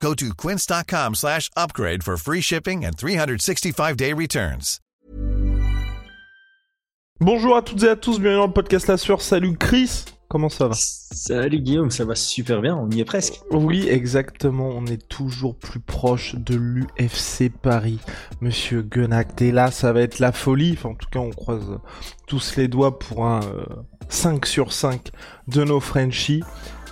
Go to quince.com slash upgrade for free shipping and 365-day returns. Bonjour à toutes et à tous, bienvenue dans le podcast La Sueur. Salut Chris, comment ça va? Salut Guillaume, ça va super bien, on y est presque. Oui, exactement, on est toujours plus proche de l'UFC Paris. Monsieur Guenac, et là, ça va être la folie. Enfin, en tout cas, on croise tous les doigts pour un 5 euh, sur 5 de nos Frenchies.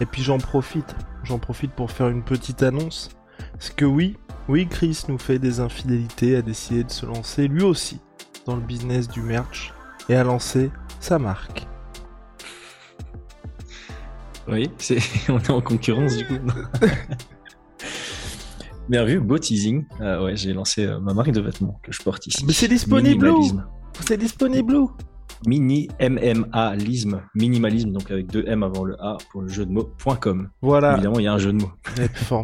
Et puis j'en profite, j'en profite pour faire une petite annonce. Parce que oui, oui, Chris nous fait des infidélités, a décidé de se lancer lui aussi dans le business du merch et a lancé sa marque. Oui, c'est... on est en concurrence du coup. Bien vu, beau teasing. Euh, ouais, j'ai lancé euh, ma marque de vêtements que je porte ici. Mais c'est disponible où? C'est disponible où? Mini MMAlisme, minimalisme, donc avec deux M avant le A pour le jeu de mots.com. Voilà. Évidemment, il y a un jeu de mots.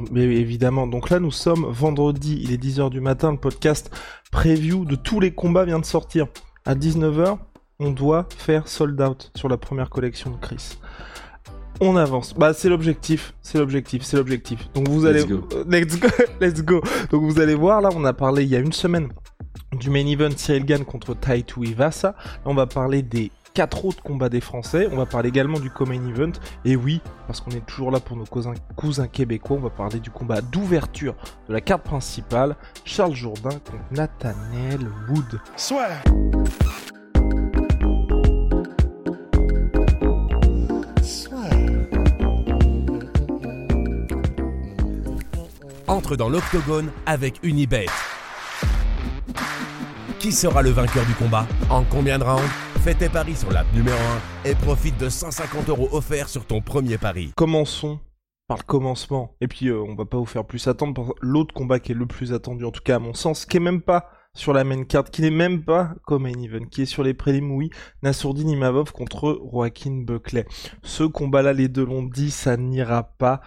Mais évidemment. Donc là, nous sommes vendredi, il est 10h du matin, le podcast preview de tous les combats vient de sortir. À 19h, on doit faire sold out sur la première collection de Chris. On avance. Bah c'est l'objectif, c'est l'objectif, c'est l'objectif. Donc vous allez Let's go. let's go, let's go. Donc vous allez voir là, on a parlé il y a une semaine du main event Cyril Gann contre Taito Ivasa. Là, on va parler des quatre autres combats des Français. On va parler également du co-main event. Et oui, parce qu'on est toujours là pour nos cousins, cousins québécois, on va parler du combat d'ouverture de la carte principale. Charles Jourdain contre Nathaniel Wood. Soit. Entre dans l'octogone avec Unibet. Qui sera le vainqueur du combat En combien de rounds Fais tes paris sur l'app numéro 1 et profite de 150 euros offerts sur ton premier pari. Commençons par le commencement. Et puis euh, on va pas vous faire plus attendre pour l'autre combat qui est le plus attendu, en tout cas à mon sens, qui est même pas sur la main card, qui n'est même pas comme main event, qui est sur les prélims, oui, Nassourdine Imavov contre Joaquin Buckley. Ce combat-là, les deux l'ont dit, ça n'ira pas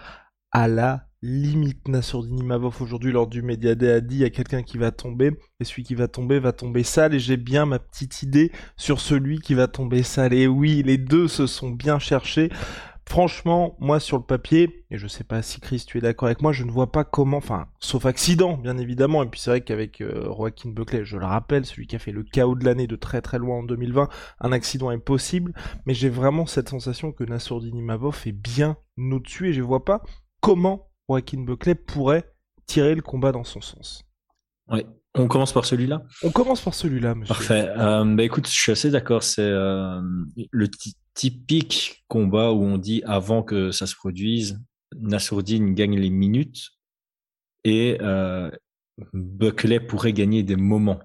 à la limite. Nassourdine Imavov aujourd'hui lors du Media Day a dit il y a quelqu'un qui va tomber, et celui qui va tomber va tomber sale, et j'ai bien ma petite idée sur celui qui va tomber sale. Et oui, les deux se sont bien cherchés. Franchement, moi sur le papier, et je sais pas si Chris tu es d'accord avec moi, je ne vois pas comment, enfin, sauf accident bien évidemment, et puis c'est vrai qu'avec euh, Joaquin Buckley, je le rappelle, celui qui a fait le chaos de l'année de très très loin en 2020, un accident est possible, mais j'ai vraiment cette sensation que Nassourdine Imavov est bien au-dessus, et je vois pas comment Joaquin Buckley pourrait tirer le combat dans son sens. Ouais. On commence par celui-là? On commence par celui-là, monsieur. Parfait. Euh, bah écoute, je suis assez d'accord. C'est euh, le typique combat où on dit avant que ça se produise, Nassourdine gagne les minutes et euh, Buckley pourrait gagner des moments.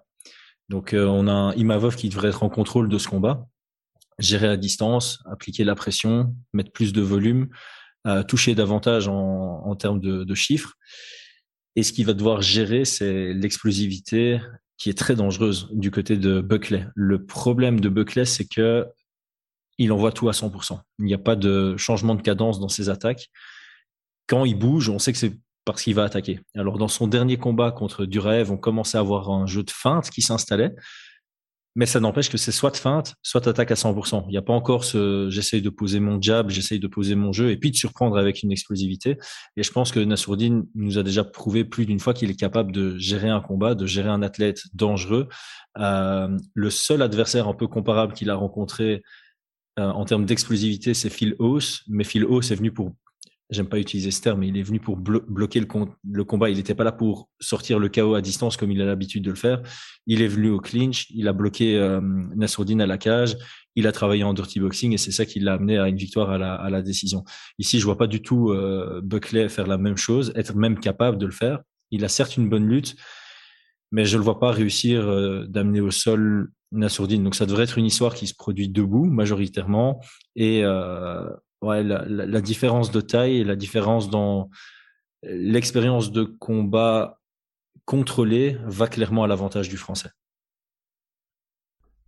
Donc on a un Imavov qui devrait être en contrôle de ce combat, gérer à distance, appliquer la pression, mettre plus de volume, euh, toucher davantage en, termes de, de chiffres. Et ce qu'il va devoir gérer, c'est l'explosivité qui est très dangereuse du côté de Buckley. Le problème de Buckley, c'est que il envoie tout à 100%. Il n'y a pas de changement de cadence dans ses attaques. Quand il bouge, on sait que c'est parce qu'il va attaquer. Alors dans son dernier combat contre Duraev, on commençait à avoir un jeu de feinte qui s'installait. Mais ça n'empêche que c'est soit feinte, soit attaque à 100%. Il n'y a pas encore ce j'essaye de poser mon jab, j'essaye de poser mon jeu et puis de surprendre avec une explosivité. Et je pense que Nassourdine nous a déjà prouvé plus d'une fois qu'il est capable de gérer un combat, de gérer un athlète dangereux. Euh, le seul adversaire un peu comparable qu'il a rencontré euh, en termes d'explosivité, c'est Phil Hauss. Mais Phil Hauss est venu pour j'aime pas utiliser ce terme, mais il est venu pour blo bloquer le, combat. Il n'était pas là pour sortir le chaos à distance comme il a l'habitude de le faire. Il est venu au clinch, il a bloqué euh, à la cage, il a travaillé en dirty boxing et c'est ça qui l'a amené à une victoire à la, à la, décision. Ici, je vois pas du tout euh, Buckley faire la même chose, être même capable de le faire. Il a certes une bonne lutte, mais je le vois pas réussir euh, d'amener au sol Nassourdine. Donc ça devrait être une histoire qui se produit debout majoritairement et euh, ouais, la, la, différence de taille et la différence dans l'expérience de combat contrôlé va clairement à l'avantage du français.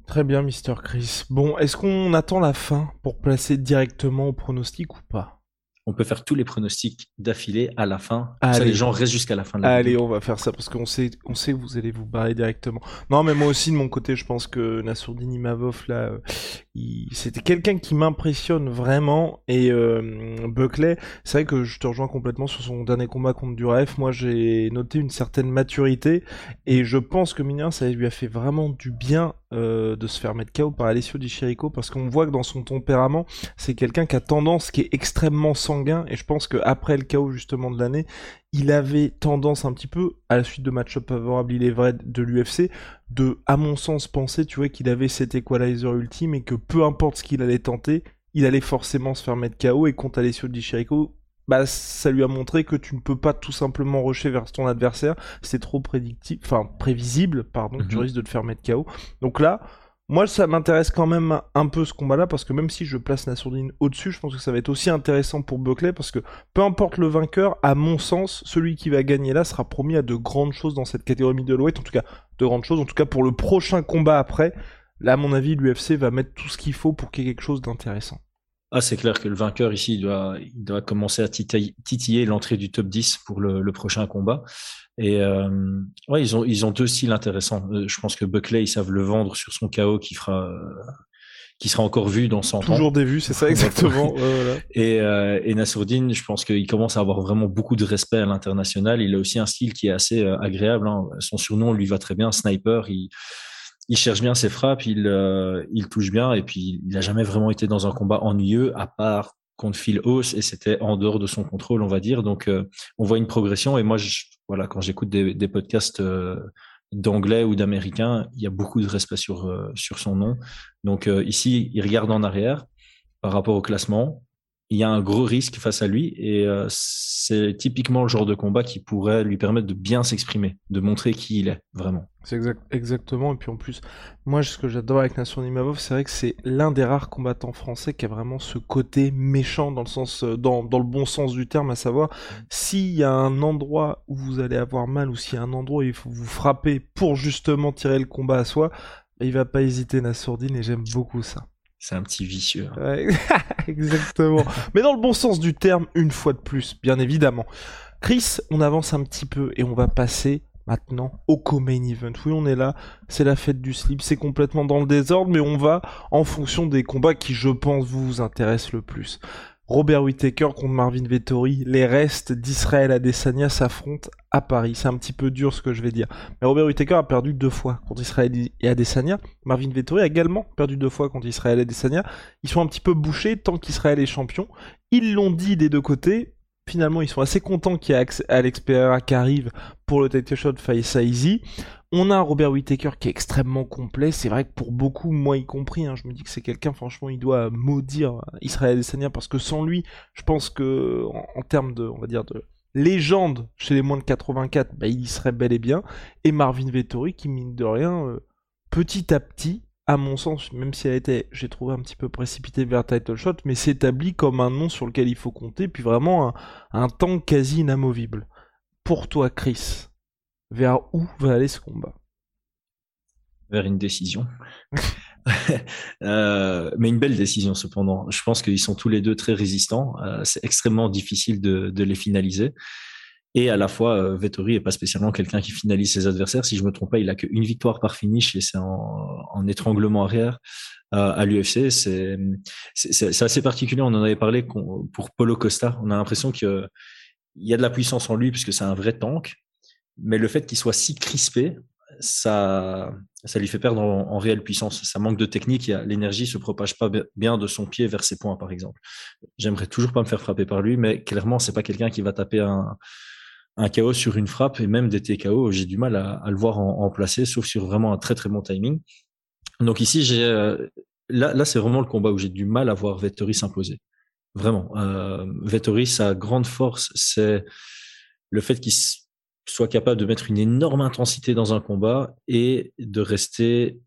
Très bien, Mister Chris. Bon, est-ce qu'on attend la fin pour placer directement au pronostic ou pas? On peut faire tous les pronostics d'affilée à la fin. Ça, les gens restent jusqu'à la fin de la Allez, on va faire ça parce qu'on sait, on sait que vous allez vous barrer directement. Non, mais moi aussi de mon côté, je pense que Nassourdine Imavov là, euh, c'était quelqu'un qui m'impressionne vraiment. Et euh, Buckley, c'est vrai que je te rejoins complètement sur son dernier combat contre Duraf. Moi, j'ai noté une certaine maturité et je pense que Mineur, ça lui a fait vraiment du bien euh, de se faire mettre KO par Alessio Di Chirico parce qu'on voit que dans son tempérament, c'est quelqu'un qui a tendance, qui est extrêmement sanguin et je pense qu'après le KO justement de l'année, il avait tendance un petit peu, à la suite de match-up favorables, il est vrai, de l'UFC, de, à mon sens, penser, tu vois, qu'il avait cet equalizer ultime et que peu importe ce qu'il allait tenter, il allait forcément se faire mettre KO et contre Alessio Di Chirico, bah, ça lui a montré que tu ne peux pas tout simplement rusher vers ton adversaire, c'est trop prédictible, enfin prévisible, pardon, tu mhm. risques de te faire mettre KO. Donc là, moi ça m'intéresse quand même un peu ce combat-là, parce que même si je place Nassourdine au-dessus, je pense que ça va être aussi intéressant pour Buckley, parce que peu importe le vainqueur, à mon sens, celui qui va gagner là sera promis à de grandes choses dans cette catégorie middleweight, en tout cas de grandes choses, en tout cas pour le prochain combat après. Là, à mon avis, l'UFC va mettre tout ce qu'il faut pour qu'il y ait quelque chose d'intéressant. Ah, c'est clair que le vainqueur ici, il doit, il doit commencer à titiller l'entrée du top 10 pour le, prochain combat. Et euh, ouais, ils ont, ils ont deux styles intéressants. Euh, je pense que Buckley, ils savent le vendre sur son KO qui fera, qui sera encore vu dans 100 ans. Toujours des vues, c'est ça exactement. Et, euh, et Nassourdine, je pense qu'il commence à avoir vraiment beaucoup de respect à l'international. Il a aussi un style qui est assez euh, agréable. Hein. Son surnom lui va très bien, Sniper. Il, il cherche bien ses frappes, il, euh, touche bien, et puis il n'a jamais vraiment été dans un combat ennuyeux, à part contre Phil Hauss, et c'était en dehors de son contrôle, on va dire. Donc, euh, on voit une progression, et moi, voilà, quand j'écoute des, des, podcasts euh, d'anglais ou d'américains, il y a beaucoup de respect sur, sur son nom. Donc, ici, il regarde en arrière par rapport au classement, il y a un gros risque face à lui et euh, c'est typiquement le genre de combat qui pourrait lui permettre de bien s'exprimer, de montrer qui il est vraiment. C'est exact, exactement. Et puis en plus, moi, ce que j'adore avec Nassour Nimavov, c'est vrai que c'est l'un des rares combattants français qui a vraiment ce côté méchant dans le sens, euh, dans, dans le bon sens du terme, à savoir s'il y a un endroit où vous allez avoir mal ou s'il y a un endroit où il faut vous frapper pour justement tirer le combat à soi, il va pas hésiter Nassourdine et j'aime beaucoup ça. C'est un petit vicieux. Ouais, exactement. Mais dans le bon sens du terme, une fois de plus, bien évidemment. Chris, on avance un petit peu et on va passer maintenant au co-main event. Oui, on est là, c'est la fête du slip, c'est complètement dans le désordre, mais on va en fonction des combats qui, je pense, vous intéressent le plus. Robert Whittaker contre Marvin Vettori, les restes d'Israël Adesanya s'affrontent à Paris. C'est un petit peu dur ce que je vais dire. Mais Robert Whittaker a perdu deux fois contre Israël et Adesanya. Marvin Vettori a également perdu deux fois contre Israël et Adesanya. Ils sont un petit peu bouchés tant qu'Israël est champion. Ils l'ont dit des deux côtés. Finalement, ils sont assez contents qu'il y ait Alex Pereira qui arrive pour le title shot face à Easy. On a Robert Whittaker qui est extrêmement complet. C'est vrai que pour beaucoup, moi y compris, hein, je me dis que c'est quelqu'un, franchement, il doit maudire Israël Adesanya parce que sans lui, je pense que en, termes de, va dire, de légende chez les moins de 84, bah, il y serait bel et bien. Et Marvin Vettori qui, mine de rien, euh, petit à petit, à mon sens, même si elle était, j'ai trouvé un petit peu précipité vers Title Shot, mais s'établit comme un nom sur lequel il faut compter, puis vraiment un temps quasi inamovible. Pour toi, Chris, vers où va aller ce combat? Vers une décision. euh, mais une belle décision cependant. Je pense qu'ils sont tous les deux très résistants. Euh, c'est extrêmement difficile de, les finaliser. Et à la fois, euh, Vettori est pas spécialement quelqu'un qui finalise ses adversaires. Si je me trompe pas, il a qu'une victoire par finish et c'est en, en, étranglement arrière à l'UFC. C'est, c'est, assez particulier. On en avait parlé pour Polo Costa. On a l'impression qu'il y a de la puissance en lui puisque c'est un vrai tank mais le fait qu'il soit si crispé, ça, ça lui fait perdre en, réelle puissance. Ça manque de technique, l'énergie se propage pas bien de son pied vers ses points, par exemple. J'aimerais toujours pas me faire frapper par lui, mais clairement, c'est pas quelqu'un qui va taper un, un KO sur une frappe et même des TKO. J'ai du mal à, le voir en, placer, sauf sur vraiment un très très bon timing. Donc ici, j'ai euh, là, là c'est vraiment le combat où j'ai du mal à voir Vettori s'imposer. Vraiment, euh, Vettori, sa grande force, c'est le fait qu'il soit capable de mettre une énorme intensité dans un combat et de rester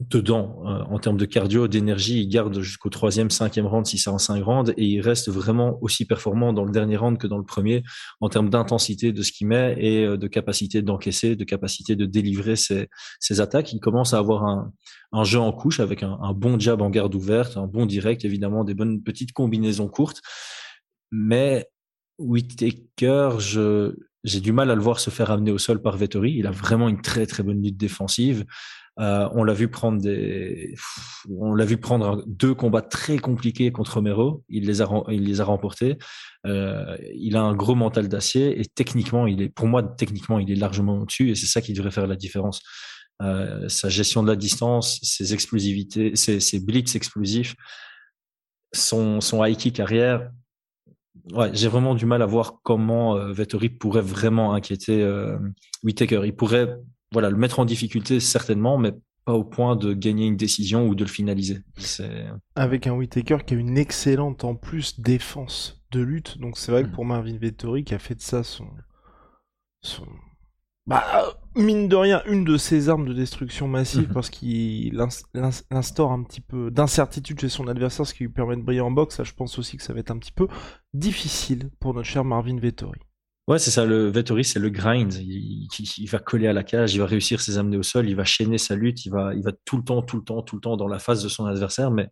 dedans euh, en termes de cardio, d'énergie. Il garde jusqu'au troisième, cinquième round si c'est en cinq rounds et il reste vraiment aussi performant dans le dernier round que dans le premier en termes d'intensité de ce qu'il met et euh, de capacité d'encaisser, de capacité de délivrer ses, ses, attaques. Il commence à avoir un, un jeu en couche avec un, bon jab en garde ouverte, un bon direct, évidemment des bonnes petites combinaisons courtes. Mais Whittaker, je, j'ai du mal à le voir se faire amener au sol par Vettori. Il a vraiment une très très bonne lutte défensive. Euh, on l'a vu prendre des, on l'a vu prendre deux combats très compliqués contre Romero. Il les a, il les a remportés. Euh, il a un gros mental d'acier et techniquement, il est, pour moi, techniquement, il est largement au-dessus et c'est ça qui devrait faire la différence. Euh, sa gestion de la distance, ses explosivités, ses, ses blitz explosifs, son, son high kick arrière. Ouais, j'ai vraiment du mal à voir comment euh, Vettori pourrait vraiment inquiéter euh, Whitaker. Il pourrait voilà, le mettre en difficulté certainement, mais pas au point de gagner une décision ou de le finaliser. Avec un Whitaker qui a une excellente en plus défense de lutte, donc c'est vrai que mm. pour Marvin Vettori qui a fait de ça son, son... Bah, mine de rien, une de ses armes de destruction massive mm-hmm. parce qu'il instaure un petit peu d'incertitude chez son adversaire, ce qui lui permet de briller en boxe. Je pense aussi que ça va être un petit peu difficile pour notre cher Marvin Vettori. Ouais, c'est ça. Le Vettori, c'est le grind. Il, il, va coller à la cage, il va réussir ses amener au sol, il va chaîner sa lutte, il va, il va tout le temps, tout le temps, tout le temps dans la face de son adversaire. Mais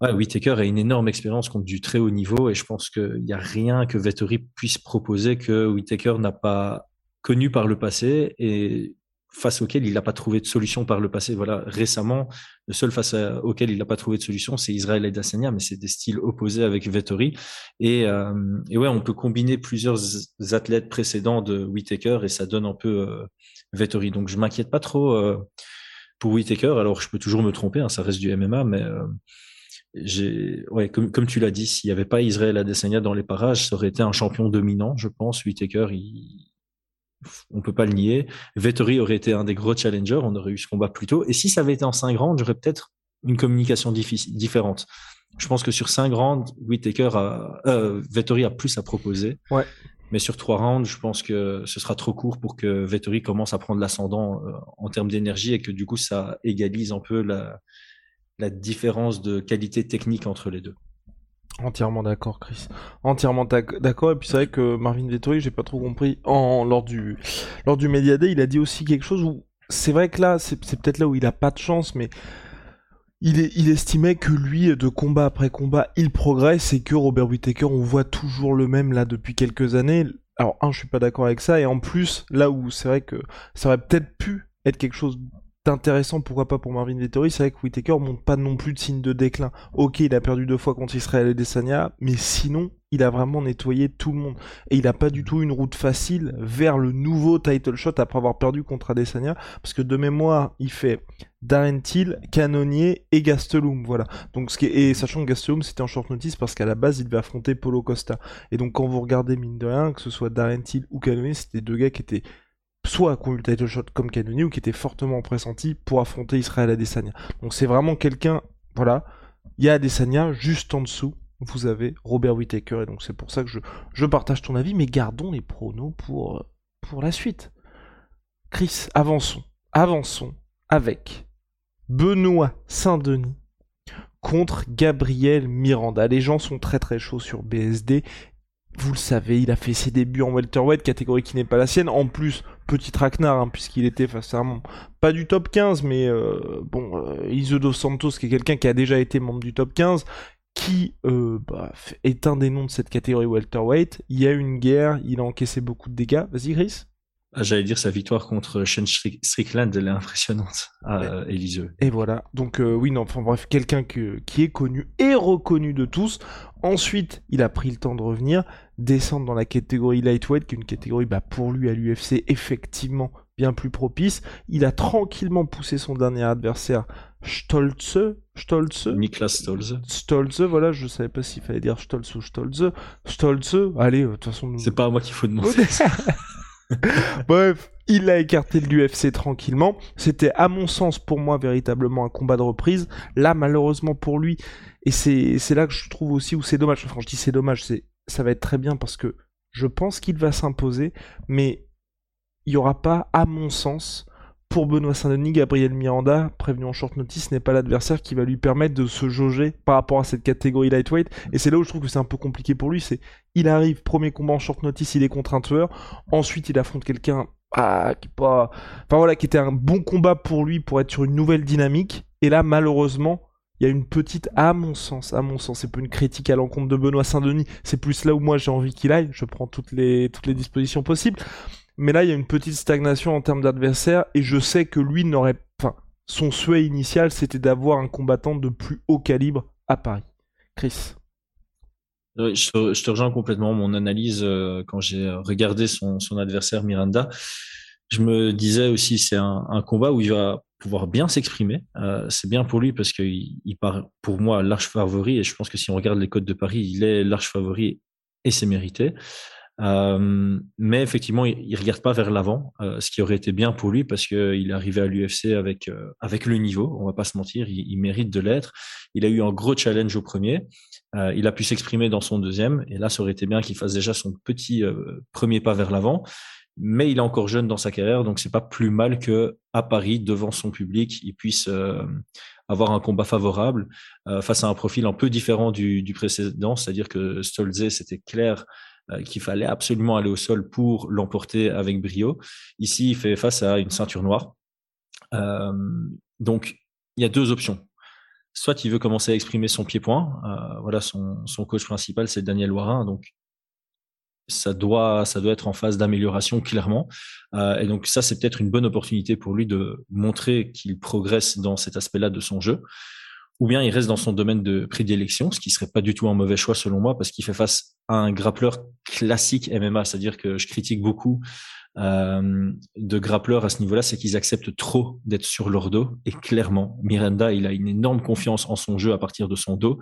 ouais, Whitaker a une énorme expérience contre du très haut niveau et je pense qu'il n'y a rien que Vettori puisse proposer que Whitaker n'a pas connu par le passé et face auquel il n'a pas trouvé de solution par le passé. Voilà, récemment, le seul face auquel il n'a pas trouvé de solution, c'est Israël et Dassania, mais c'est des styles opposés avec Vettori. Et, euh, et, ouais, on peut combiner plusieurs athlètes précédents de Whitaker et ça donne un peu euh, Vettori. Donc je m'inquiète pas trop euh, pour Whitaker. Alors je peux toujours me tromper, hein, ça reste du MMA, mais euh, j'ai, ouais, comme, tu l'as dit, s'il n'y avait pas Israël Adesanya dans les parages, ça aurait été un champion dominant, je pense. Whitaker, il, on peut pas le nier. Vettori aurait été un des gros challengers, on aurait eu ce combat plus tôt. Et si ça avait été en 5 rounds, j'aurais peut-être une communication différente. Je pense que sur 5 rounds, Whitaker a, euh, Vettori a plus à proposer. Ouais. Mais sur 3 rounds, je pense que ce sera trop court pour que Vettori commence à prendre l'ascendant euh, en termes d'énergie et que du coup, ça égalise un peu la, la différence de qualité technique entre les deux. Entièrement d'accord, Chris. Entièrement d'accord. Et puis c'est vrai que Marvin Vettori, j'ai pas trop compris. Lors du lors Media Day, il a dit aussi quelque chose où c'est vrai que là, c'est peut-être là où il a pas de chance, mais il estimait que lui, de combat après combat, il progresse et que Robert Whittaker, on voit toujours le même là depuis quelques années. Alors un, je suis pas d'accord avec ça, et en plus, là où c'est vrai que ça aurait peut-être pu être quelque chose intéressant, pourquoi pas pour Marvin Vettori, c'est vrai que Whitaker montre pas non plus de signe de déclin. Ok, il a perdu deux fois contre Israël et Desania, mais sinon, il a vraiment nettoyé tout le monde. Et il a pas du tout une route facile vers le nouveau title shot après avoir perdu contre Adesanya, parce que de mémoire, il fait Darren Till, Canonier et Gastelum, voilà. Donc et sachant que Gastelum c'était en short notice parce qu'à la base il devait affronter Polo Costa. Et donc quand vous regardez mine de rien, que ce soit Darren Till ou Canonier, c'était deux gars qui étaient soit qui ont le title shot comme Canoni ou qui étaient fortement pressentis pour affronter Israël Adesanya. Donc c'est vraiment quelqu'un, voilà, il y a Adesanya juste en dessous. Vous avez Robert Whittaker et donc c'est pour ça que je, je partage ton avis, mais gardons les pronos pour, pour la suite. Chris, avançons, avançons avec Benoît Saint-Denis contre Gabriel Miranda. Les gens sont très très chauds sur BSD vous le savez, il a fait ses débuts en welterweight, catégorie qui n'est pas la sienne. En plus, petit traquenard, hein, puisqu'il était face à un pas du top 15, mais euh, bon, euh, Iso dos Santos, qui est quelqu'un qui a déjà été membre du top 15, qui euh, bah, est un des noms de cette catégorie welterweight. Il y a une guerre, il a encaissé beaucoup de dégâts. Vas-y, Chris. Ah, j'allais dire sa victoire contre Shane Strickland, elle est impressionnante à euh, Eliseu. Et voilà. Donc euh, oui, non, enfin bref, quelqu'un qui est connu et reconnu de tous. Ensuite, il a pris le temps de revenir, descendre dans la catégorie lightweight, qui est une catégorie bah, pour lui à l'UFC effectivement bien plus propice. Il a tranquillement poussé son dernier adversaire, Stolze, Stolze. Niklas Stolze. Stolze, voilà, je savais pas s'il fallait dire Stolze ou Stolze. Stolze, allez, de toute façon. C'est pas à moi qu'il faut demander. Bref, il a écarté de l'UFC tranquillement. C'était, à mon sens, pour moi, véritablement un combat de reprise. Là, malheureusement pour lui, et c'est, là que je trouve aussi où c'est dommage. Enfin, je dis c'est dommage, ça va être très bien parce que je pense qu'il va s'imposer, mais il n'y aura pas, à mon sens, pour Benoît Saint-Denis, Gabriel Miranda, prévenu en short notice, n'est pas l'adversaire qui va lui permettre de se jauger par rapport à cette catégorie lightweight. Et c'est là où je trouve que c'est un peu compliqué pour lui. C'est, il arrive, premier combat en short notice, il est contre un tueur. Ensuite, il affronte quelqu'un, ah, qui pas, enfin voilà, qui était un bon combat pour lui pour être sur une nouvelle dynamique. Et là, malheureusement, il y a une petite, à mon sens, à mon sens, c'est pas une critique à l'encontre de Benoît Saint-Denis, c'est plus là où moi j'ai envie qu'il aille, je prends toutes les, toutes les dispositions possibles. Mais là, il y a une petite stagnation en termes d'adversaire, et je sais que lui n'aurait, enfin, son souhait initial, c'était d'avoir un combattant de plus haut calibre à Paris. Chris. je, te, rejoins complètement. Mon analyse, euh, quand j'ai regardé son, adversaire Miranda, je me disais aussi, c'est un, combat où il va pouvoir bien s'exprimer. Euh, c'est bien pour lui parce qu'il il part, pour moi, large favori. Et je pense que si on regarde les codes de Paris, il est large favori et c'est mérité. Euh, mais effectivement, il, ne regarde pas vers l'avant, euh, ce qui aurait été bien pour lui parce qu'il est arrivé à l'UFC avec euh, avec le niveau. On va pas se mentir, il, mérite de l'être. Il a eu un gros challenge au premier. il a pu s'exprimer dans son deuxième, et là, ça aurait été bien qu'il fasse déjà son petit premier pas vers l'avant. Mais il est encore jeune dans sa carrière, donc c'est pas plus mal que à Paris, devant son public, il puisse avoir un combat favorable face à un profil un peu différent du, précédent, c'est-à-dire que Stolze, c'était clair qu'il fallait absolument aller au sol pour l'emporter avec brio. Ici, il fait face à une ceinture noire. Euh, donc, il y a deux options. Soit il veut commencer à exprimer son pied-point. Euh, voilà, son, coach principal, c'est Daniel Warin. Donc, ça doit, ça doit être en phase d'amélioration clairement. Euh, et donc ça, c'est peut-être une bonne opportunité pour lui de montrer qu'il progresse dans cet aspect-là de son jeu ou bien il reste dans son domaine de prédilection, ce qui serait pas du tout un mauvais choix selon moi, parce qu'il fait face à un grappleur classique MMA, c'est-à-dire que je critique beaucoup euh, de grappleurs à ce niveau-là, c'est qu'ils acceptent trop d'être sur leur dos. Et clairement, Miranda, il a une énorme confiance en son jeu à partir de son dos.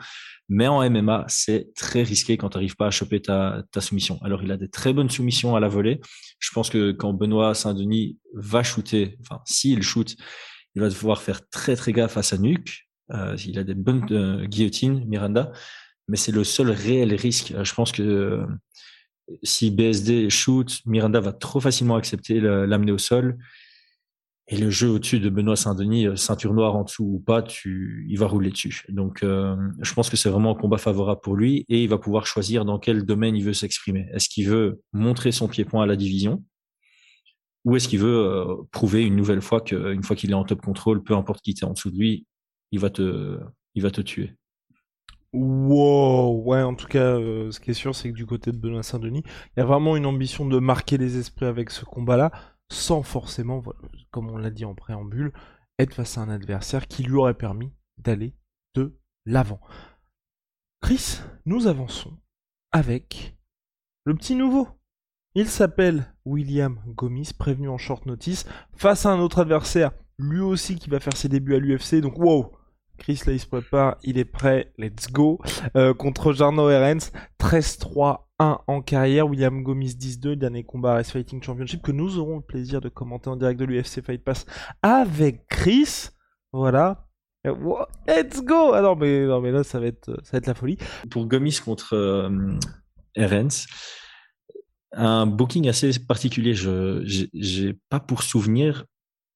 Mais en MMA, c'est très risqué quand tu n'arrives pas à choper ta, ta soumission. Alors, il a des très bonnes soumissions à la volée. Je pense que quand Benoît Saint-Denis va shooter, enfin, s'il shoot, il va devoir faire très très gaffe à sa nuque, euh, il a des bonnes euh, guillotines, Miranda, mais c'est le seul réel risque. Euh, je pense que si BSD shoot, Miranda va trop facilement accepter l'amener au sol. Et le jeu au-dessus de Benoît Saint-Denis, ceinture noire en dessous ou pas, tu, il va rouler dessus. Donc, je pense que c'est vraiment un combat favorable pour lui et il va pouvoir choisir dans quel domaine il veut s'exprimer. Est-ce qu'il veut montrer son pied-point à la division ou est-ce qu'il veut prouver une nouvelle fois qu'une fois qu'il est en top contrôle, peu importe qui est en dessous de lui, il va te, il va te tuer. Wow, ouais, en tout cas, euh, ce qui est sûr, c'est que du côté de Benoît Saint-Denis, il y a vraiment une ambition de marquer les esprits avec ce combat-là, sans forcément, comme on l'a dit en préambule, être face à un adversaire qui lui aurait permis d'aller de l'avant. Chris, nous avançons avec le petit nouveau. Il s'appelle William Gomis, prévenu en short notice, face à un autre adversaire, lui aussi qui va faire ses débuts à l'UFC, donc wow, Chris là il se prépare, il est prêt, let's go. Euh, contre Jarno Herens, 13-3-1 en carrière, William Gomis 10-2, dernier combat Race Fighting Championship que nous aurons le plaisir de commenter en direct de l'UFC Fight Pass avec Chris. Voilà. Euh, let's go Ah non mais, non, mais là ça va, être, ça va être la folie. Pour Gomis contre euh, un booking assez particulier. Je j'ai pas pour souvenir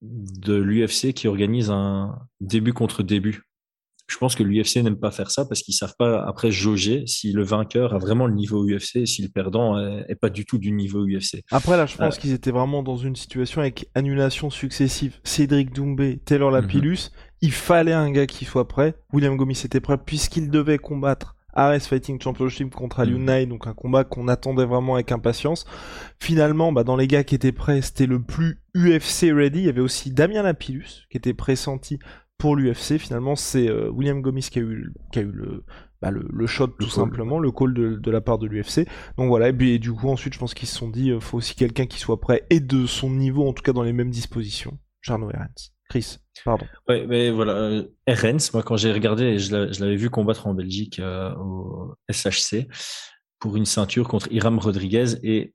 de l'UFC qui organise un début contre début. Je pense que l'UFC n'aime pas faire ça parce qu'ils savent pas après jauger si le vainqueur a vraiment le niveau UFC et si le perdant est, pas du tout du niveau UFC. Après là, je pense euh. qu'ils étaient vraiment dans une situation avec annulation successive. Cédric Doumbé, Taylor Lapillus, mhm. il fallait un gars qui soit prêt. William Gomis était prêt puisqu'il devait combattre Ares Fighting Championship contre Alunai, mm. donc un combat qu'on attendait vraiment avec impatience. Finalement, bah, dans les gars qui étaient prêts, c'était le plus UFC ready. Il y avait aussi Damien Lapillus qui était pressenti pour l'UFC. Finalement, c'est euh, William Gomis qui a eu, qui a eu le, bah, le, shot tout simplement, le call de, la part de l'UFC. Donc voilà, et, puis, du coup ensuite je pense qu'ils se sont dit, il euh, faut aussi quelqu'un qui soit prêt et de son niveau, en tout cas dans les mêmes dispositions. Jarno Herens. Chris, pardon. Ouais, mais voilà, euh, moi quand j'ai regardé, je l'avais vu combattre en Belgique euh, au SHC pour une ceinture contre Iram Rodriguez et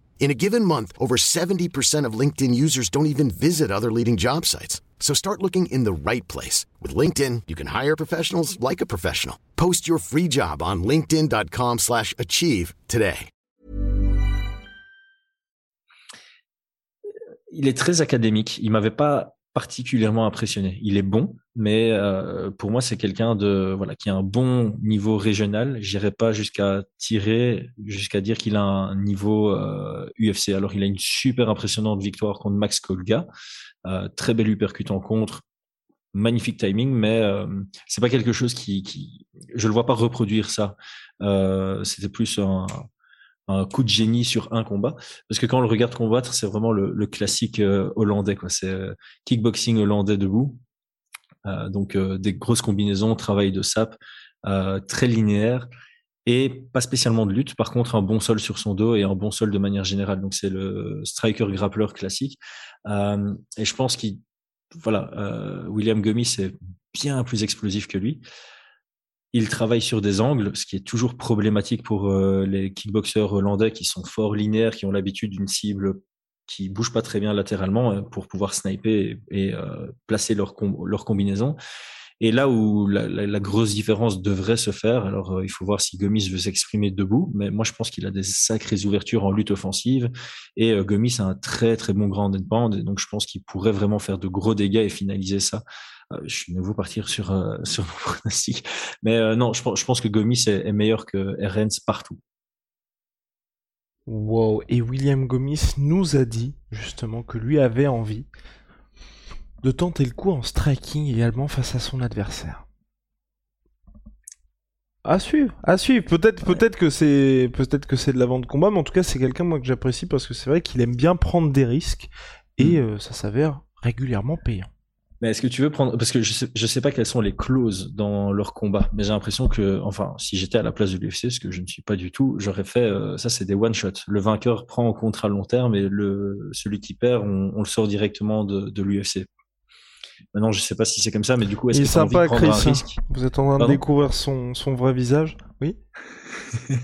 In a given month, over 70% of LinkedIn users don't even visit other leading job sites. So start looking in the right place. With LinkedIn, you can hire professionals like a professional. Post your free job on linkedin.com slash achieve today. Il est très académique. Il m'avait pas particulièrement impressionné. Il est bon, mais euh, pour moi, c'est quelqu'un de voilà qui a un bon niveau régional. J'irai pas jusqu'à tirer, jusqu'à dire qu'il a un niveau euh, UFC. Alors, il a une super impressionnante victoire contre Max Kolga, euh, très belle uppercut en contre, magnifique timing, mais euh, c'est pas quelque chose qui, qui, je le vois pas reproduire ça. Euh, C'était plus un un coup de génie sur un combat. Parce que quand on le regarde combattre, c'est vraiment le, le classique euh, hollandais. quoi. C'est euh, kickboxing hollandais debout. Euh, donc euh, des grosses combinaisons, travail de sap, très linéaire et pas spécialement de lutte. Par contre, un bon sol sur son dos et un bon sol de manière générale. Donc c'est le striker grappler classique. et je pense qu'il voilà, William Gummy c'est bien plus explosif que lui. Il travaille sur des angles, ce qui est toujours problématique pour euh, les kickboxers hollandais qui sont forts linéaires, qui ont l'habitude d'une cible qui bouge pas très bien latéralement euh, pour pouvoir sniper et, euh, placer leur, leur combinaison. Et là où la, grosse différence devrait se faire, alors il faut voir si Gomis veut s'exprimer debout, mais moi je pense qu'il a des sacrées ouvertures en lutte offensive et euh, Gomis a un très très bon grand et donc je pense qu'il pourrait vraiment faire de gros dégâts et finaliser ça. Euh, je suis nouveau partir sur, euh, sur mon pronostic. Mais euh, non, je, je, pense que Gomis est, est meilleur que Erens partout. Wow, et William Gomis nous a dit justement que lui avait envie de tenter le coup en striking également face à son adversaire. À suivre, à suivre. Peut-être, ouais. peut-être que c'est, peut-être que c'est de la vente de combat, mais en tout cas, c'est quelqu'un moi que j'apprécie parce que c'est vrai qu'il aime bien prendre des risques et mm. euh, ça s'avère régulièrement payant. Mais est-ce que tu veux prendre parce que je sais je sais pas quelles sont les clauses dans leur combat, mais j'ai l'impression que enfin si j'étais à la place de l'UFC, ce que je ne suis pas du tout, j'aurais fait euh, ça c'est des one shot. Le vainqueur prend en contrat long terme et le celui qui perd on, on le sort directement de, de l'UFC. Maintenant je sais pas si c'est comme ça, mais du coup est-ce que sympa, envie de prendre Chris, un risque? Vous êtes en train Pardon? de découvrir son son vrai visage, oui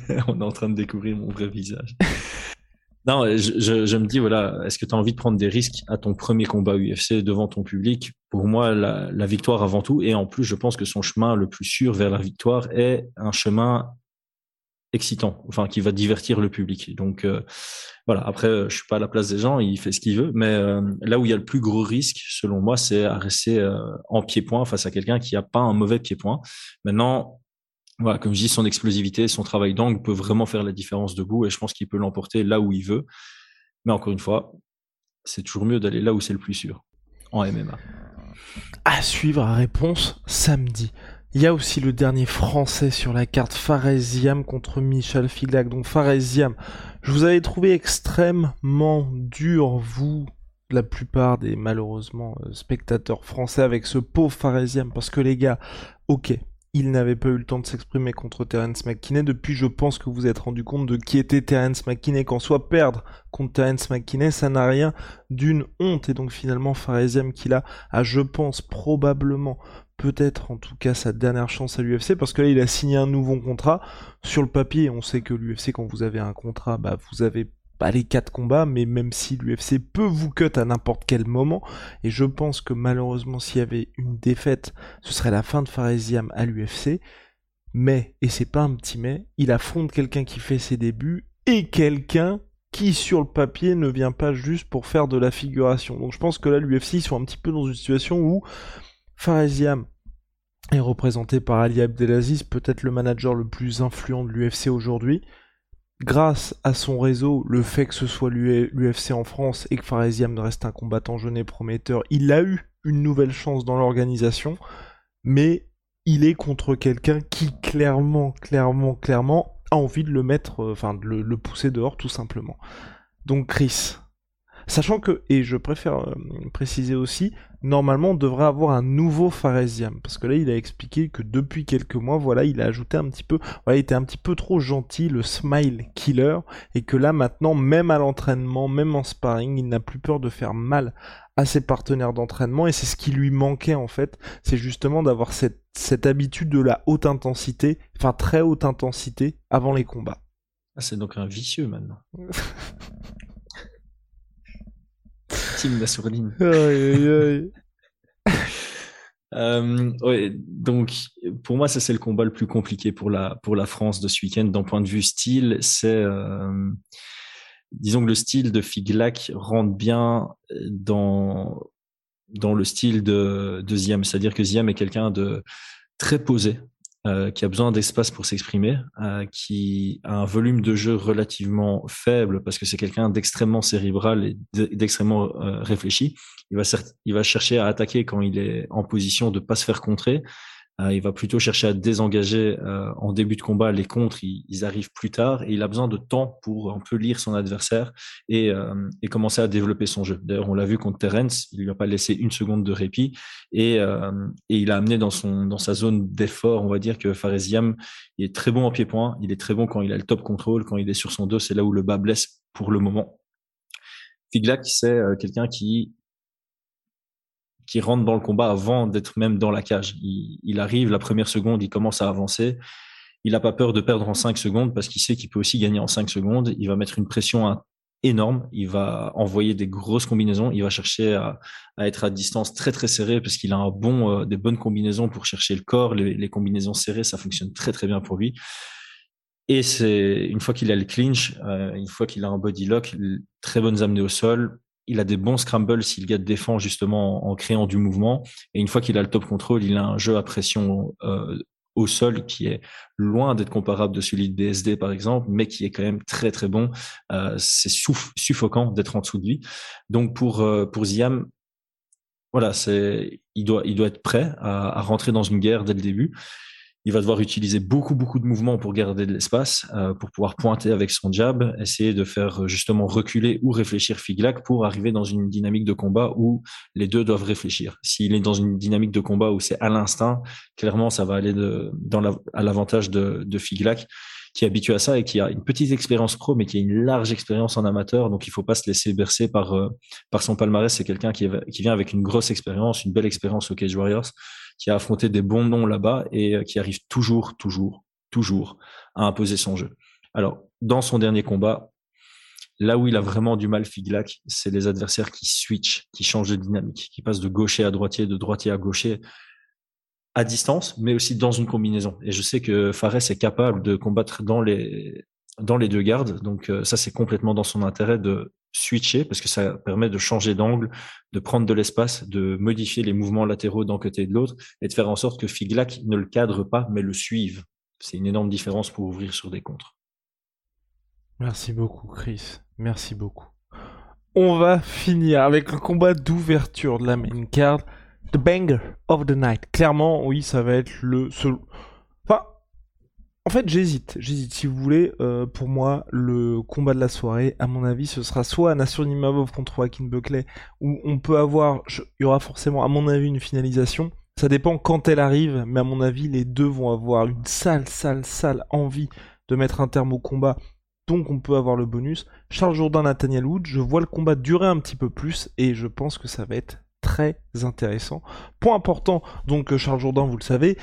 On est en train de découvrir mon vrai visage. Non, je, je, me dis, voilà, est-ce que tu as envie de prendre des risques à ton premier combat UFC devant ton public? Pour moi, la, victoire avant tout. Et en plus, je pense que son chemin le plus sûr vers la victoire est un chemin excitant, enfin, qui va divertir le public. Donc, euh, voilà, après, je suis pas à la place des gens, il fait ce qu'il veut. Mais euh, là où il y a le plus gros risque, selon moi, c'est à rester euh, en pied-point face à quelqu'un qui a pas un mauvais pied-point. Maintenant, voilà, comme je dis, son explosivité, son travail d'angle peut vraiment faire la différence debout et je pense qu'il peut l'emporter là où il veut. Mais encore une fois, c'est toujours mieux d'aller là où c'est le plus sûr, en MMA. À suivre à réponse samedi. Il y a aussi le dernier français sur la carte, Faresiam contre Michel Figlac. Donc Faresiam, je vous avais trouvé extrêmement dur, vous, la plupart des malheureusement euh, spectateurs français avec ce pauvre Faresiam, parce que les gars, ok, il n'avait pas eu le temps de s'exprimer contre Terence McKinney. Depuis, je pense que vous êtes rendu compte de qui était Terence McKinney. Qu'en soit perdre contre Terence McKinney, ça n'a rien d'une honte. Et donc finalement, Faresiam qui a, a, je pense, probablement, peut-être en tout cas sa dernière chance à l'UFC, parce que là, il a signé un nouveau contrat. Sur le papier, on sait que l'UFC, quand vous avez un contrat, bah, vous avez pas les quatre combats, mais même si l'UFC peut vous cut à n'importe quel moment, et je pense que malheureusement s'il y avait une défaite, ce serait la fin de Faresiam à l'UFC, mais, et c'est pas un petit mais, il affronte quelqu'un qui fait ses débuts, et quelqu'un qui sur le papier ne vient pas juste pour faire de la figuration. Donc je pense que là l'UFC ils sont un petit peu dans une situation où Faresiam est représenté par Ali Abdelaziz, peut-être le manager le plus influent de l'UFC aujourd'hui, grâce à son réseau, le fait que ce soit l'UFC en France et que Faresiam reste un combattant jeune et prometteur, il a eu une nouvelle chance dans l'organisation, mais il est contre quelqu'un qui clairement, clairement, clairement a envie de le mettre, euh, enfin de le pousser dehors tout simplement. Donc Chris, Sachant que, et je préfère euh, préciser aussi, normalement on devrait avoir un nouveau Faresiam, parce que là il a expliqué que depuis quelques mois, voilà, il a ajouté un petit peu, voilà, il était un petit peu trop gentil, le smile killer, et que là maintenant, même à l'entraînement, même en sparring, il n'a plus peur de faire mal à ses partenaires d'entraînement, et c'est ce qui lui manquait en fait, c'est justement d'avoir cette, cette habitude de la haute intensité, enfin très haute intensité, avant les combats. Ah, c'est donc un vicieux maintenant. Team Nassourdine. Aïe, aïe, aïe. Euh, ouais, donc pour moi, ça c'est le combat le plus compliqué pour la pour la France de ce week-end. D'un point de vue style, c'est euh, disons que le style de Figlac rentre bien dans dans le style de, de Ziam, c'est-à-dire que Ziam est quelqu'un de très posé, euh, qui a besoin d'espace pour s'exprimer, euh, qui a un volume de jeu relativement faible parce que c'est quelqu'un d'extrêmement cérébral et d'extrêmement euh, réfléchi. Il va, il va chercher à attaquer quand il est en position de pas se faire contrer il va plutôt chercher à désengager euh, en début de combat. Les contres, ils, arrivent plus tard et il a besoin de temps pour un peu lire son adversaire et, euh, et commencer à développer son jeu. D'ailleurs, on l'a vu contre Terence, il lui a pas laissé une seconde de répit et, et il a amené dans, son, dans sa zone d'effort, on va dire que Faresiam, il est très bon en pied-point, il est très bon quand il a le top contrôle, quand il est sur son dos, c'est là où le bas blesse pour le moment. Figlac, c'est quelqu'un qui qui rentre dans le combat avant d'être même dans la cage. Il, arrive, la première seconde, il commence à avancer. Il n'a pas peur de perdre en 5 secondes parce qu'il sait qu'il peut aussi gagner en 5 secondes. Il va mettre une pression énorme. Il va envoyer des grosses combinaisons. Il va chercher à, être à distance très très serrée parce qu'il a un bon, euh, des bonnes combinaisons pour chercher le corps. Les, combinaisons serrées, ça fonctionne très très bien pour lui. Et c'est une fois qu'il a le clinch, euh, une fois qu'il a un body lock, très bonnes amenées au sol, il a des bons scrambles s'il gars défend justement en, créant du mouvement. Et une fois qu'il a le top control, il a un jeu à pression euh, au sol qui est loin d'être comparable de celui de BSD par exemple, mais qui est quand même très très bon. Euh, c'est suffocant d'être en dessous de lui. Donc pour euh, pour Ziam, voilà, c'est il doit il doit être prêt à, à rentrer dans une guerre dès le début il va devoir utiliser beaucoup, beaucoup de mouvements pour garder de l'espace, euh, pour pouvoir pointer avec son jab, essayer de faire euh, justement reculer ou réfléchir Figlac pour arriver dans une dynamique de combat où les deux doivent réfléchir. S'il est dans une dynamique de combat où c'est à l'instinct, clairement, ça va aller à l'avantage de, de Figlac qui est habitué à ça et qui a une petite expérience pro, mais qui a une large expérience en amateur. Donc, il faut pas se laisser bercer par, euh, son palmarès. C'est quelqu'un qui, qui vient avec une grosse expérience, une belle expérience au Cage Warriors qui a affronté des bons noms là-bas et euh, qui arrive toujours, toujours, toujours à imposer son jeu. Alors, dans son dernier combat, là où il a vraiment du mal, Figlac, c'est les adversaires qui switchent, qui changent de dynamique, qui passent de gaucher à droitier, de droitier à gaucher, à distance, mais aussi dans une combinaison. Et je sais que Fares est capable de combattre dans les, dans les deux gardes. Donc euh, ça, c'est complètement dans son intérêt de switcher parce que ça permet de changer d'angle, de prendre de l'espace, de modifier les mouvements latéraux d'un côté et de l'autre et de faire en sorte que Figlac ne le cadre pas mais le suive. C'est une énorme différence pour ouvrir sur des contres. Merci beaucoup Chris, merci beaucoup. On va finir avec le combat d'ouverture de la main card, The Banger of the Night. Clairement, oui, ça va être le seul... En fait, j'hésite. J'hésite. Si vous voulez, euh, pour moi, le combat de la soirée, à mon avis, ce sera soit Nasur Nimavov contre Joaquin Buckley, où on peut avoir, il y aura forcément, à mon avis, une finalisation. Ça dépend quand elle arrive, mais à mon avis, les deux vont avoir une sale, sale, sale envie de mettre un terme au combat. Donc on peut avoir le bonus. Charles Jourdain, Nathaniel Wood, je vois le combat durer un petit peu plus et je pense que ça va être très intéressant. Point important, donc Charles Jourdain, vous le savez,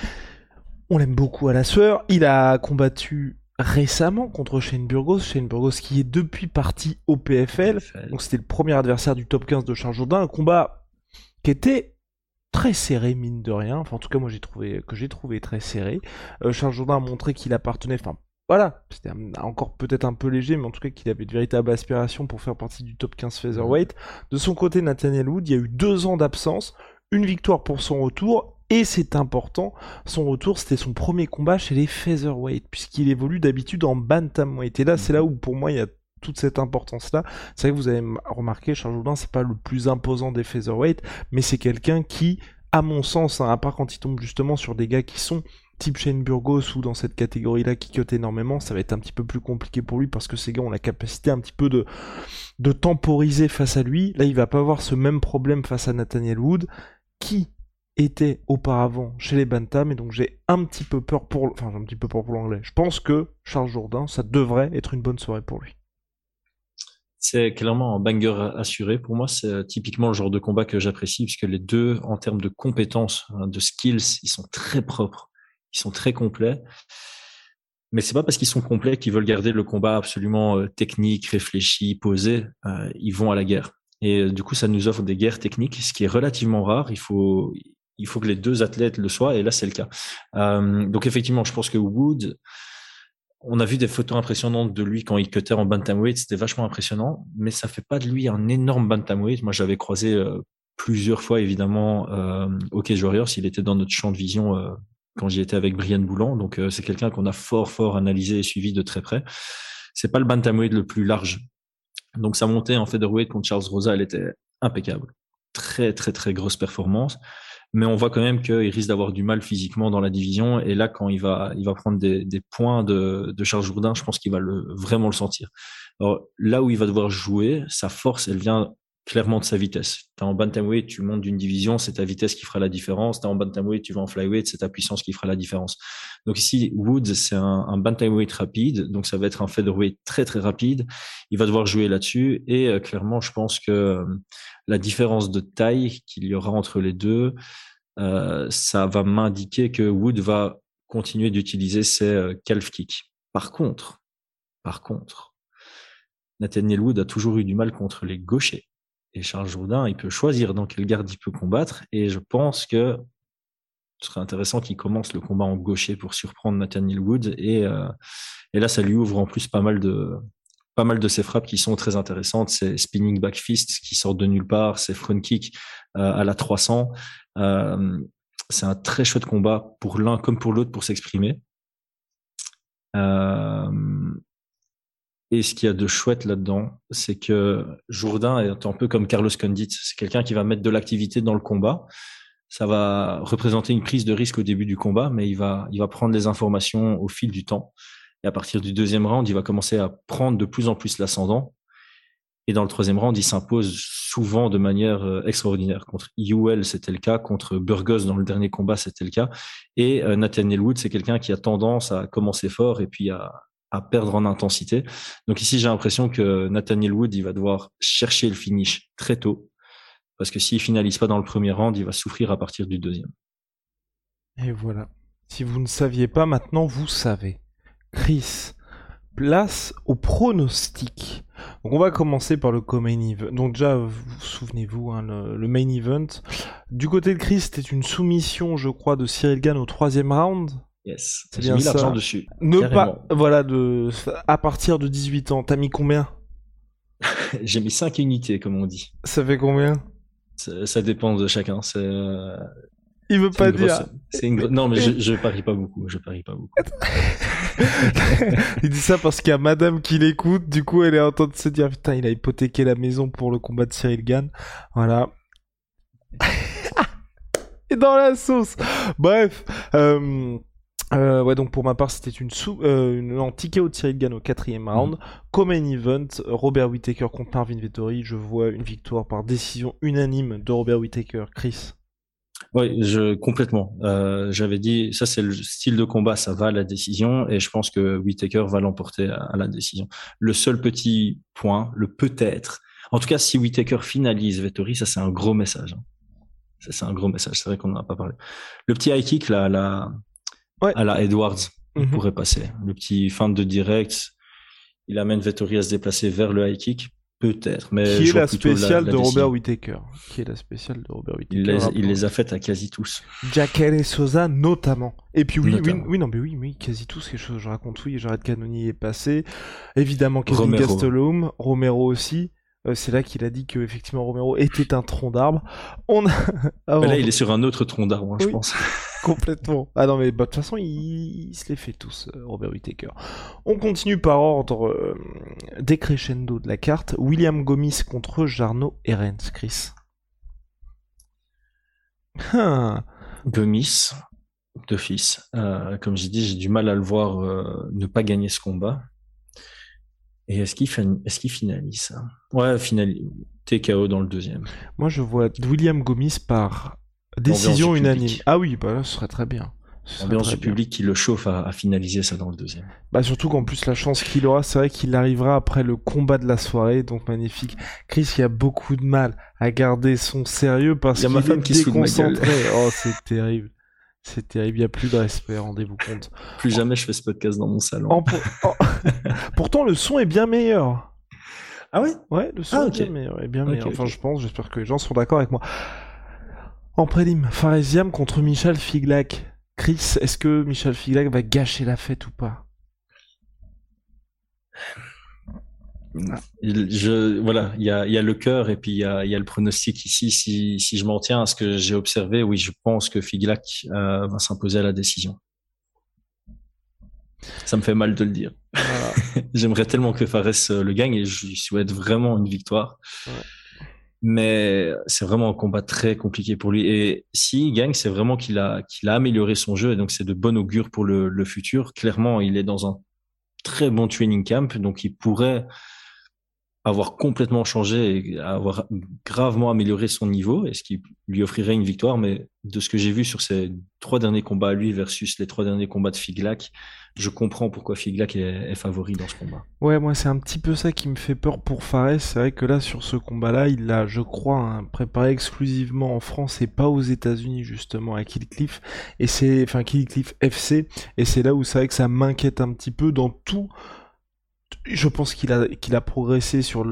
on l'aime beaucoup à la sueur. Il a combattu récemment contre Shane Burgos. Shane Burgos qui est depuis parti au PFL. Donc c'était le premier adversaire du top 15 de Charles Jourdain. Un combat qui était très serré mine de rien. Enfin en tout cas moi j'ai trouvé que j'ai trouvé très serré. Euh, Charles Jourdain a montré qu'il appartenait. Enfin voilà, c'était encore peut-être un peu léger, mais en tout cas qu'il avait de véritables aspirations pour faire partie du top 15 featherweight. De son côté, Nathaniel Wood, il y a eu deux ans d'absence, une victoire pour son retour et c'est important, son retour, c'était son premier combat chez les featherweight, puisqu'il évolue d'habitude en bantamweight. Et là, c'est là où pour moi il y a toute cette importance-là. C'est vrai que vous avez remarqué, Charles Jourdain, c'est pas le plus imposant des featherweight, mais c'est quelqu'un qui, à mon sens, hein, à part quand il tombe justement sur des gars qui sont type Shane Burgos ou dans cette catégorie-là qui cote énormément, ça va être un petit peu plus compliqué pour lui parce que ces gars ont la capacité un petit peu de, de temporiser face à lui. Là, il va pas avoir ce même problème face à Nathaniel Wood qui était auparavant chez les Bantam et donc j'ai un petit peu peur pour enfin un petit peu peur pour l'anglais. Je pense que Charles Jourdain, ça devrait être une bonne soirée pour lui. C'est clairement un banger assuré. Pour moi, c'est typiquement le genre de combat que j'apprécie puisque les deux, en termes de compétences, hein, de skills, ils sont très propres, ils sont très complets. Mais c'est pas parce qu'ils sont complets qu'ils veulent garder le combat absolument euh, technique, réfléchi, posé. Euh, ils vont à la guerre Et du coup, ça nous offre des guerres techniques, ce qui est relativement rare. Il faut, il faut que les deux athlètes le soient, et là, c'est le cas. Euh, donc, effectivement, je pense que Wood, on a vu des photos impressionnantes de lui quand il cutait en bantamweight, c'était vachement impressionnant, mais ça fait pas de lui un énorme bantamweight. Moi, j'avais croisé euh, plusieurs fois, évidemment, euh, OK Warriors, il était dans notre champ de vision euh, quand j'y étais avec Brian Boulan, donc c'est quelqu'un qu'on a fort, fort analysé et suivi de très près. C'est pas le bantamweight le plus large. Donc, sa montée en featherweight contre Charles Rosa, elle était impeccable. Très, très, très grosse performance mais on voit quand même qu'il risque d'avoir du mal physiquement dans la division. Et là, quand il va, il va prendre des, des points de, de Charles Jourdain, je pense qu'il va le, vraiment le sentir. Alors, là où il va devoir jouer, sa force, elle vient clairement de sa vitesse. T'es en bantamweight, tu montes d'une division, c'est ta vitesse qui fera la différence. T'es en bantamweight, tu vas en flyweight, c'est ta puissance qui fera la différence. Donc ici, Woods, c'est un, un bantamweight rapide, donc ça va être un featherweight très très rapide. Il va devoir jouer là-dessus et euh, clairement, je pense que euh, la différence de taille qu'il y aura entre les deux, euh, ça va m'indiquer que Wood va continuer d'utiliser ses euh, calf kicks. Par contre, par contre, Nathaniel Wood a toujours eu du mal contre les gauchers. Et Charles Jourdain, il peut choisir dans quelle garde il peut combattre. Et je pense que ce serait intéressant qu'il commence le combat en gaucher pour surprendre Nathaniel Wood. Et, euh, et là, ça lui ouvre en plus pas mal de, pas mal de ses frappes qui sont très intéressantes. C'est spinning back fist qui sort de nulle part, c'est front kick euh, à la 300. Euh, c'est un très chouette combat pour l'un comme pour l'autre pour s'exprimer. Et ce qu'il y a de chouette là-dedans, c'est que Jourdain est un peu comme Carlos Condit. C'est quelqu'un qui va mettre de l'activité dans le combat. Ça va représenter une prise de risque au début du combat, mais il va, il va prendre les informations au fil du temps. Et à partir du deuxième round, il va commencer à prendre de plus en plus l'ascendant. Et dans le troisième round, il s'impose souvent de manière euh, extraordinaire. Contre UL, c'était le cas. Contre Burgos, dans le dernier combat, c'était le cas. Et euh, Nathaniel Wood, c'est quelqu'un qui a tendance à commencer fort et puis à, perdre en intensité. Donc ici, j'ai l'impression que Nathaniel Wood, il va devoir chercher le finish très tôt. Parce que s'il finalise pas dans le premier round, il va souffrir à partir du deuxième. Et voilà. Si vous ne saviez pas, maintenant vous savez. Chris, place au pronostic. Donc on va commencer par le co-main event. Donc déjà, vous souvenez-vous, hein, le, le, main event. Du côté de Chris, c'était une soumission, je crois, de Cyril Gann au troisième round. Yes, j'ai mis l'argent dessus. Ne pas, voilà, de, à partir de 18 ans, t'as mis combien? J'ai mis 5 unités, comme on dit. Ça fait combien? Ça, ça, dépend de chacun. C'est euh, il veut pas dire. Grosse... Une... Non, mais je, je parie pas beaucoup. Je parie pas beaucoup. il dit ça parce qu'il y a madame qui l'écoute. Du coup, elle est en train de se dire Putain, il a hypothéqué la maison pour le combat de Cyril Gann. Voilà. Et dans la sauce. Bref. Euh... Euh, ouais, donc pour ma part, c'était une sous, euh, une antique au Cyril Gann au quatrième round. Mmh. Comme un event, Robert Whittaker contre Marvin Vettori. Je vois une victoire par décision unanime de Robert Whittaker. Chris. Oui, je complètement. Euh, J'avais dit, ça c'est le style de combat, ça va à la décision, et je pense que Whitaker va l'emporter à, à, la décision. Le seul petit point, le peut-être. En tout cas, si Whitaker finalise Vettori, ça c'est un gros message. Hein. Ça c'est un gros message. C'est vrai qu'on n'en a pas parlé. Le petit high kick là, la, ouais. à la Edwards, mm -hmm. pourrait passer. Le petit fin de direct, il amène Vettori à se déplacer vers le high kick. Peut-être, mais qui est la spéciale la, la de Robert Whittaker? Qui est la spéciale de Robert Whittaker Il les, il les a faites à quasi tous. Jacare Sosa notamment. Et puis oui, notamment. oui, oui, non, mais oui, oui, quasi tous. Quelque chose, je raconte oui. J'arrête Canoni est passé. Évidemment, Kevin Romero. Gastelum, Romero aussi. Euh, c'est là qu'il a dit que effectivement Romero était un tronc d'arbre. On a... ah, là, il est sur un autre tronc d'arbre, hein, oui. je pense. Complètement. Ah non, mais bah, de toute façon, il, il, se les fait tous, euh, Robert Whittaker. On continue par ordre euh, décrescendo de la carte. William Gomis contre Jarno Erens, Chris. Hein. Gomis, d'office. Euh, comme j'ai dit, j'ai du mal à le voir euh, ne pas gagner ce combat. Et est-ce qu'il est qu finalise ça Ouais, finalise. TKO dans le deuxième. Moi, je vois William Gomis par décision unanime. Ah oui, bah là, ce serait très bien. L'ambiance du public qui le chauffe à, à, finaliser ça dans le deuxième. Bah surtout qu'en plus la chance qu'il aura, c'est vrai qu'il arrivera après le combat de la soirée, donc magnifique. Chris qui a beaucoup de mal à garder son sérieux parce qu'il est qui déconcentré. oh c'est terrible. C'est terrible, il n'y a plus de respect, rendez-vous compte. Plus jamais je fais ce podcast dans mon salon. En, en... Pourtant, le son est bien meilleur. Ah ouais Ouais, le son Ah, est bien meilleur. est bien meilleur. Enfin, je pense, j'espère que les gens seront d'accord avec moi. En prélim, Faresiam contre Michel Figlac. Chris, est-ce que Michel Figlac va gâcher la fête ou pas? Il- Je, voilà, il y a, il y a le cœur et puis il y a, il y a le pronostic ici. Si, si je m'en tiens à ce que j'ai observé, oui, je pense que Figlac euh, va s'imposer à la décision. Ça me fait mal de le dire. J'aimerais tellement que Fares euh, le gagne et je lui souhaite vraiment une victoire. Ouais. Mais c'est vraiment un combat très compliqué pour lui. Et s'il gagne, c'est vraiment qu'il a, qu'il a amélioré son jeu et donc c'est de bon augure pour le, le futur. Clairement, il est dans un très bon training camp, donc il pourrait avoir complètement changé et avoir gravement amélioré son niveau, et ce qui lui offrirait une victoire. Mais de ce que j'ai vu sur ses trois derniers combats lui versus les trois derniers combats de Figlac, je comprends pourquoi Figlac est, favori dans ce combat. Ouais, moi c'est un petit peu ça qui me fait peur pour Fares. C'est vrai que là, sur ce combat-là, il l'a, je crois, préparé exclusivement en France et pas aux États-Unis justement à Killcliff. Et c'est, enfin Killcliff FC. Et c'est là où c'est vrai que ça m'inquiète un petit peu dans tout. Je pense qu'il a, progressé sur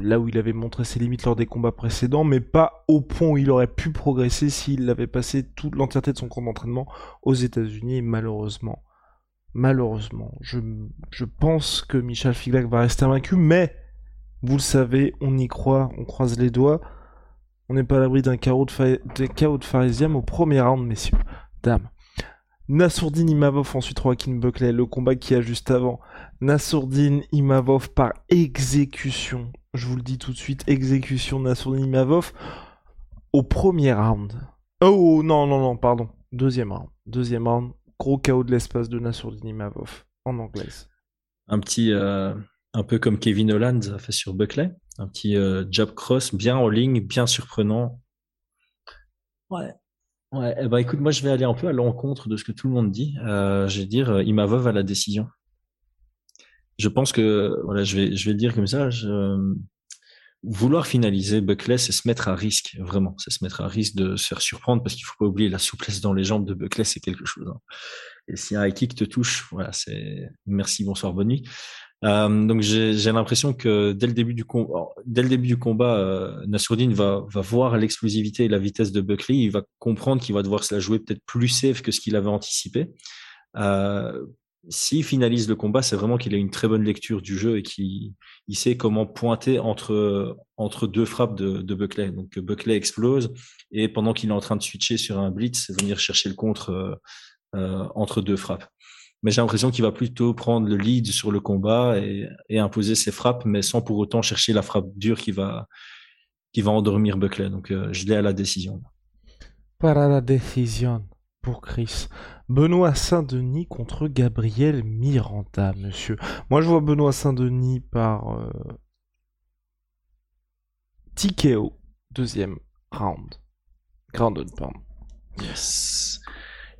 là où il avait montré ses limites lors des combats précédents, mais pas au point où il aurait pu progresser s'il avait passé toute l'entièreté de son camp d'entraînement aux États-Unis. Malheureusement, malheureusement, je, pense que Michel Figlac va rester invaincu, mais vous le savez, on y croit, on croise les doigts. On n'est pas à l'abri d'un chaos de, fa... au premier round, messieurs, dames. Nassourdine Imavov, ensuite Joaquin Buckley, le combat qui a juste avant. Nassourdine Imavov par exécution. Je vous le dis tout de suite, exécution de Nassourdine Imavov au premier round. Oh non, non, non, pardon. Deuxième round. Deuxième round. Gros chaos de l'espace de Nassourdine Imavov en anglaise. Un petit, euh, un peu comme Kevin Holland a fait sur Buckley, un petit euh, jab cross bien en ligne, bien surprenant. Ouais. Ouais, eh ben, écoute, moi je vais aller un peu à l'encontre de ce que tout le monde dit. Euh, je vais dire euh, Imavov à la décision. Je pense que, voilà, je vais, je vais dire comme ça. Je, vouloir finaliser Buckley, c'est se mettre à risque, vraiment. C'est se mettre à risque de se faire surprendre parce qu'il faut pas oublier la souplesse dans les jambes de Buckley, c'est quelque chose. hein. Et si un high kick te touche, voilà, c'est merci, bonsoir, bonne nuit. Euh, donc j'ai l'impression que dès le début du combat, dès le début du combat, euh, Nasruddin va va voir l'explosivité et la vitesse de Buckley. Il va comprendre qu'il va devoir se la jouer peut-être plus safe que ce qu'il avait anticipé. Euh, S'il finalise le combat, c'est vraiment qu'il a une très bonne lecture du jeu et qu'il il sait comment pointer entre entre deux frappes de, de Buckley. Donc Buckley explose et pendant qu'il est en train de switcher sur un blitz, venir chercher le contre euh, euh, entre deux frappes. Mais j'ai l'impression qu'il va plutôt prendre le lead sur le combat et, et imposer ses frappes, mais sans pour autant chercher la frappe dure qui va qui va endormir Buckley. Donc euh, je l'ai à la décision. Para la décision pour Chris. Benoît Saint-Denis contre Gabriel Miranda, monsieur. Moi, je vois Benoît Saint-Denis par euh, TKO, deuxième round. Grounded, pardon. Yes.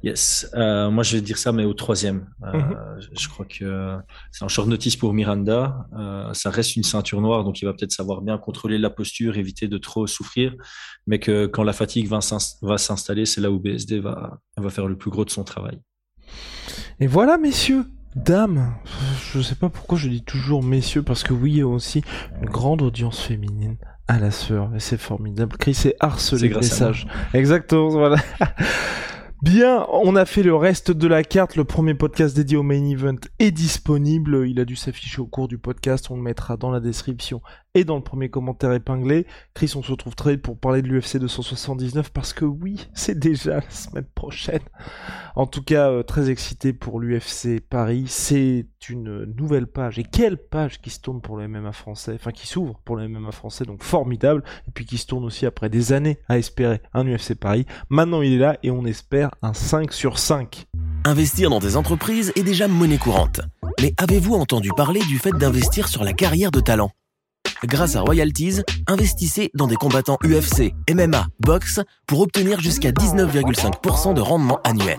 Yes. Euh, moi, je vais dire ça, mais au troisième. Euh, Mhm. Je crois que c'est un short notice pour Miranda. Euh, ça reste une ceinture noire, donc il va peut-être savoir bien contrôler la posture, éviter de trop souffrir. Mais que quand la fatigue va s'ins- va s'installer, c'est là où BSD va, va faire le plus gros de son travail. Et voilà, messieurs, dames. Je sais pas pourquoi je dis toujours messieurs, parce que oui, il y a aussi une grande audience féminine à la sœur, et c'est formidable. Chris est harcelé de messages. Exactement, voilà. Bien, on a fait le reste de la carte. Le premier podcast dédié au main event est disponible. Il a dû s'afficher au cours du podcast. On le mettra dans la description et dans le premier commentaire épinglé. Chris, on se retrouve très vite pour parler de l'UFC 279 parce que oui, c'est déjà la semaine prochaine. En tout cas, euh, très excité pour l'UFC Paris. C'est une nouvelle page. Et quelle page qui se tourne pour le MMA français, enfin qui s'ouvre pour le MMA français, donc formidable. Et puis qui se tourne aussi après des années à espérer un UFC Paris. Maintenant, il est là et on espère un 5 sur 5. Investir dans des entreprises est déjà monnaie courante. Mais avez-vous entendu parler du fait d'investir sur la carrière de talent? Grâce à Royalties, investissez dans des combattants UFC, MMA, boxe pour obtenir jusqu'à 19,5% de rendement annuel.